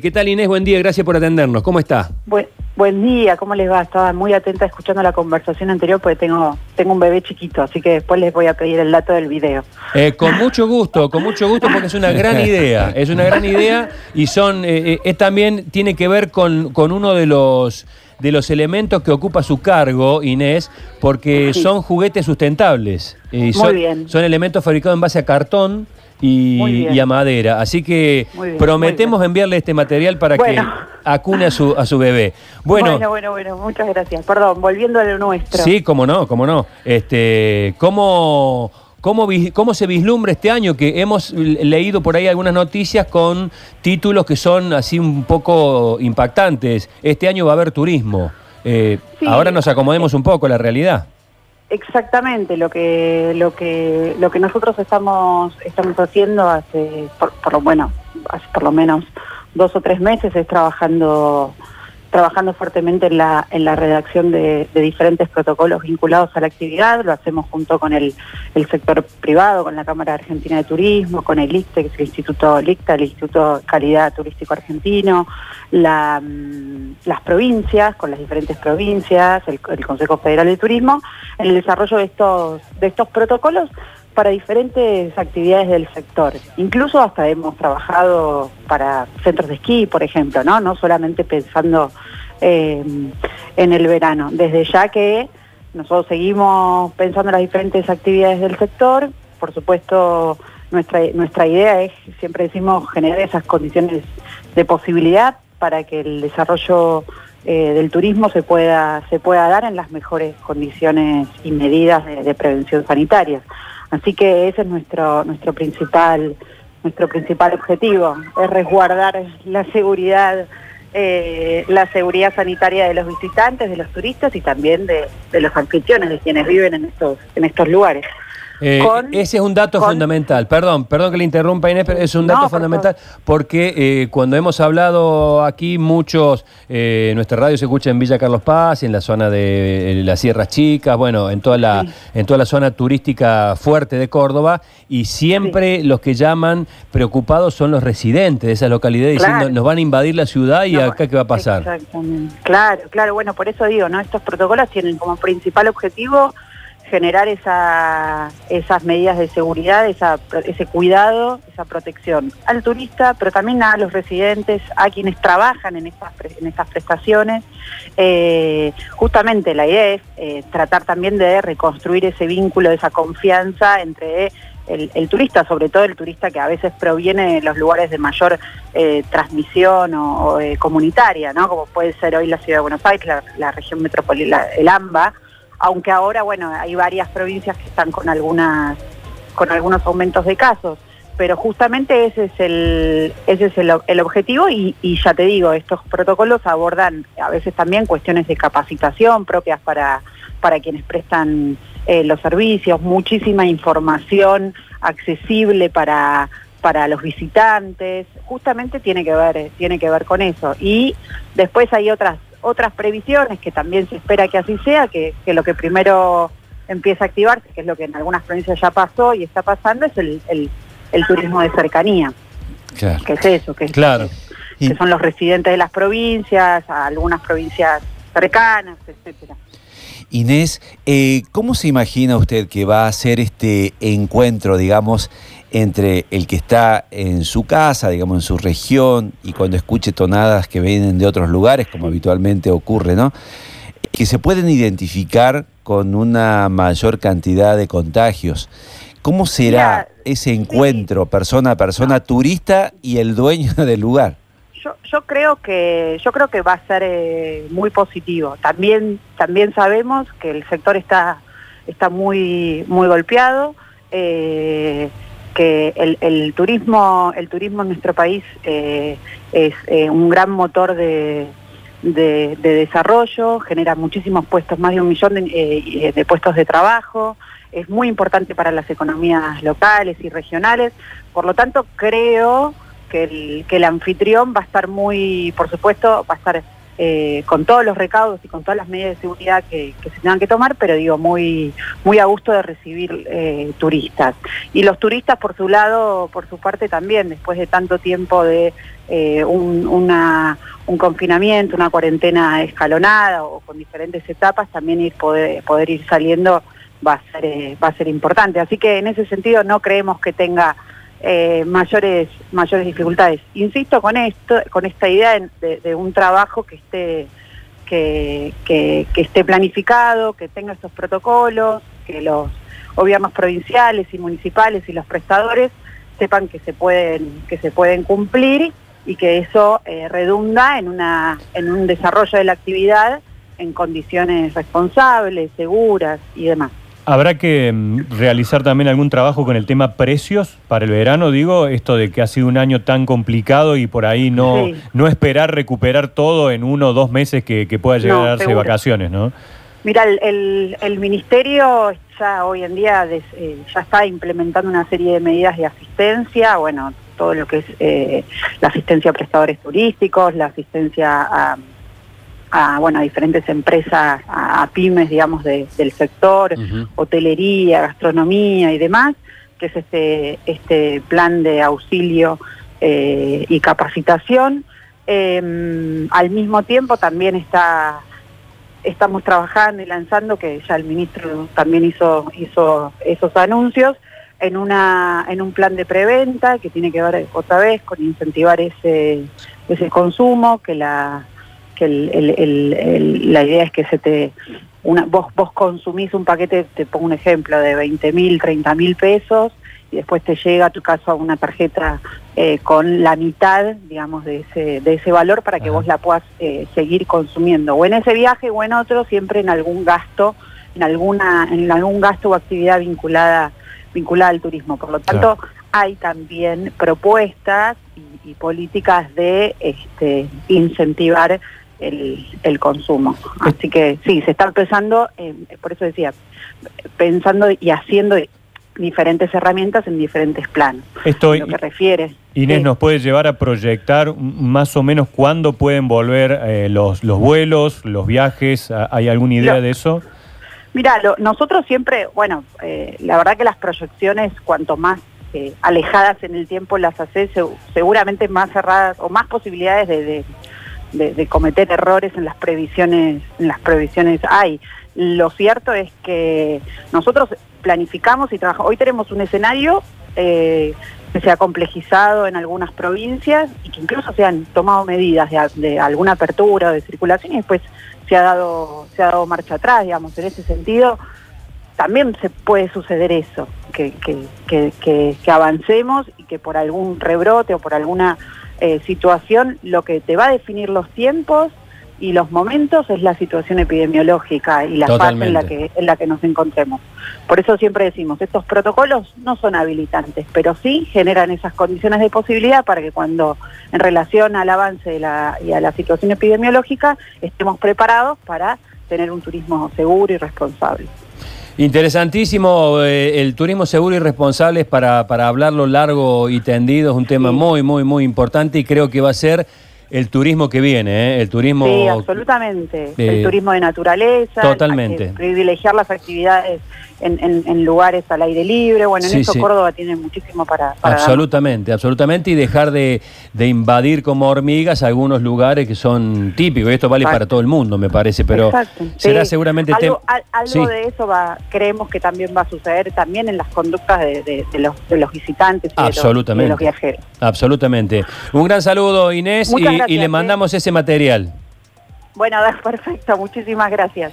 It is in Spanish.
¿Qué tal Inés? Buen día, gracias por atendernos. ¿Cómo está? Buen, buen día, ¿cómo les va? Estaba muy atenta escuchando la conversación anterior porque tengo, tengo un bebé chiquito, así que después les voy a pedir el dato del video. Eh, con mucho gusto, con mucho gusto porque es una gran idea, es una gran idea y son, eh, eh, es también tiene que ver con, con uno de los de los elementos que ocupa su cargo, Inés, porque Sí. son juguetes sustentables. Y Muy bien. son elementos fabricados en base a cartón y, a madera. Así que bien, prometemos enviarle este material para Bueno. que acune a su, a su bebé. Bueno, bueno, bueno, bueno, muchas gracias. Perdón, volviendo a lo nuestro. Sí, cómo no, cómo no. Este, ¿cómo, cómo, cómo se vislumbra este año? Que hemos leído por ahí algunas noticias con títulos que son así un poco impactantes. Este año va a haber turismo. Eh, Sí. Ahora nos acomodemos un poco a la realidad. Exactamente, lo que lo que lo que nosotros estamos estamos haciendo hace por, por lo bueno, hace por lo menos dos o tres meses es trabajando trabajando fuertemente en la en la redacción de, diferentes protocolos vinculados a la actividad, lo hacemos junto con el, el sector privado, con la Cámara Argentina de Turismo, con el ICTE, que es el Instituto LICTA, el Instituto Calidad Turístico Argentino, mm, las provincias, con las diferentes provincias, el, el Consejo Federal de Turismo, en el desarrollo de estos, de estos protocolos para diferentes actividades del sector. Incluso hasta hemos trabajado para centros de esquí, por ejemplo, no, no solamente pensando eh, en el verano. Desde ya que nosotros seguimos pensando en las diferentes actividades del sector, por supuesto nuestra, nuestra idea es, siempre decimos, generar esas condiciones de posibilidad para que el desarrollo eh, del turismo se pueda, se pueda dar en las mejores condiciones y medidas de, de prevención sanitaria. Así que ese es nuestro, nuestro principal, nuestro principal objetivo, es resguardar la seguridad, eh, la seguridad sanitaria de los visitantes, de los turistas y también de, de los anfitriones, de quienes viven en estos, en estos lugares. Eh, Con- ese es un dato con- fundamental. Perdón, perdón que le interrumpa Inés, pero es un dato No, por fundamental porque eh, cuando hemos hablado aquí muchos, eh, nuestra radio se escucha en Villa Carlos Paz, en la zona de eh, las Sierras Chicas, bueno, en toda la, Sí. en toda la zona turística fuerte de Córdoba y siempre los que llaman preocupados son los residentes de esas localidades Claro. diciendo nos van a invadir la ciudad y No, acá qué va a pasar. Exactamente. Claro, claro, bueno, por eso digo, ¿no? Estos protocolos tienen como principal objetivo generar esa, esas medidas de seguridad, ese cuidado, esa protección al turista, pero también a los residentes, a quienes trabajan en estas, prestaciones. Eh, justamente la idea es eh, tratar también de reconstruir ese vínculo, esa confianza entre el, turista, sobre todo el turista que a veces proviene de los lugares de mayor eh, transmisión o, comunitaria, ¿no? Como puede ser hoy la ciudad de Buenos Aires, la, la región metropolitana, el AMBA, aunque ahora, bueno, hay varias provincias que están con algunas, con algunos aumentos de casos. Pero justamente ese es el, ese es el, objetivo y, y ya te digo, estos protocolos abordan a veces también cuestiones de capacitación propias para, para quienes prestan eh, los servicios, muchísima información accesible para, para los visitantes, justamente tiene que ver, tiene que ver con eso. Y después hay otras, otras previsiones que también se espera que así sea, que, que lo que primero empieza a activarse, que es lo que en algunas provincias ya pasó y está pasando, es el, el, el turismo de cercanía, Claro. que es eso, que, es- Claro. Y- que son los residentes de las provincias, a algunas provincias cercanas, etcétera. Inés, eh, ¿cómo se imagina usted que va a ser este encuentro, digamos, entre el que está en su casa, digamos, en su región, y cuando escuche tonadas que vienen de otros lugares, como habitualmente ocurre, ¿no? Que se pueden identificar con una mayor cantidad de contagios. ¿Cómo será Mira, ese encuentro persona a persona, turista y el dueño del lugar? Yo, yo creo que yo creo que va a ser eh, muy positivo. También también sabemos que el sector está está muy muy golpeado, eh, que el, turismo el turismo en nuestro país eh, es eh, un gran motor de desarrollo, genera muchísimos puestos, más de un millón de, eh, de puestos de trabajo, es muy importante para las economías locales y regionales. Por lo tanto, creo que el, que el anfitrión va a estar muy, por supuesto, va a estar eh, con todos los recaudos y con todas las medidas de seguridad que, se tengan que tomar, pero digo, muy, muy a gusto de recibir eh, turistas. Y los turistas, por su lado, por su parte también, después de tanto tiempo de eh, un, un confinamiento, una cuarentena escalonada o con diferentes etapas, también ir poder, poder ir saliendo va a ser, va a ser importante. Así que en ese sentido no creemos que tenga eh, mayores, mayores dificultades. Insisto con esto, con esta idea de, un trabajo que esté, que, esté planificado, que tenga estos protocolos, que los gobiernos provinciales y municipales y los prestadores sepan que se pueden, que se pueden cumplir y que eso eh, redunda en, una, en un desarrollo de la actividad en condiciones responsables, seguras y demás. Habrá que mm, realizar también algún trabajo con el tema precios para el verano, digo, esto de que ha sido un año tan complicado y por ahí no, no esperar recuperar todo en uno o dos meses que, pueda llegar a darse vacaciones, ¿no? Mira, el, el, Ministerio ya hoy en día eh, ya está implementando una serie de medidas de asistencia, bueno, todo lo que es eh, la asistencia a prestadores turísticos, la asistencia a a, bueno, a diferentes empresas, a, pymes, digamos, del sector, hotelería, gastronomía y demás, que es este, este plan de auxilio eh, y capacitación. Em, al mismo tiempo también está estamos trabajando y lanzando, que ya el ministro también hizo, hizo esos anuncios, en, una, en un plan de preventa que tiene que ver otra vez con incentivar ese, ese consumo, que la que la idea es que se te una, vos, vos consumís un paquete, te pongo un ejemplo, de 20 mil, 30 mil pesos y después te llega a tu caso una tarjeta eh, con la mitad, digamos, de ese, de ese valor para que vos la puedas eh, seguir consumiendo. O en ese viaje o en otro, siempre en algún gasto, en alguna, en algún gasto o actividad vinculada, vinculada al turismo. Por lo tanto, hay también propuestas y, y políticas de este, incentivar el, consumo. Así que sí, se está empezando, eh, por eso decía, pensando y haciendo diferentes herramientas en diferentes planos. Esto lo que refiere. Inés, ¿nos puede llevar a proyectar más o menos cuándo pueden volver eh, los, los vuelos, los viajes? ¿Hay alguna idea de eso? Mira, nosotros siempre, bueno, eh, la verdad que las proyecciones, cuanto más alejadas en el tiempo las haces, seguramente más cerradas o más posibilidades de, de, cometer errores en las previsiones, en las previsiones hay. Lo cierto es que nosotros planificamos y trabajamos. Hoy tenemos un escenario eh, que se ha complejizado en algunas provincias y que incluso se han tomado medidas de, alguna apertura o de circulación y después se ha dado se ha dado marcha atrás, digamos. En ese sentido, también se puede suceder eso, que, que, que avancemos y que por algún rebrote o por alguna eh, situación, lo que te va a definir los tiempos y los momentos es la situación epidemiológica y la fase en la que en la que nos encontremos. Por eso siempre decimos, estos protocolos no son habilitantes, pero sí generan esas condiciones de posibilidad para que cuando en relación al avance de la, y a la situación epidemiológica estemos preparados para tener un turismo seguro y responsable. Interesantísimo, eh, el turismo seguro y responsable para, para hablarlo largo y tendido, es un tema muy, muy, muy importante y creo que va a ser el turismo que viene, ¿eh? el turismo... Sí, absolutamente, el turismo de naturaleza, totalmente. privilegiar las actividades en, lugares al aire libre. Bueno, en eso Córdoba tiene muchísimo para... absolutamente, absolutamente. Y dejar de, invadir como hormigas algunos lugares que son típicos. Y esto vale para todo el mundo, me parece. Pero será seguramente... Algo, algo de eso va, creemos que también va a suceder también en las conductas de, los, de los, visitantes y absolutamente. De, los, viajeros. Absolutamente. Un gran saludo, Inés, y, y le mandamos ¿eh? ese material. Bueno, perfecto. Muchísimas gracias.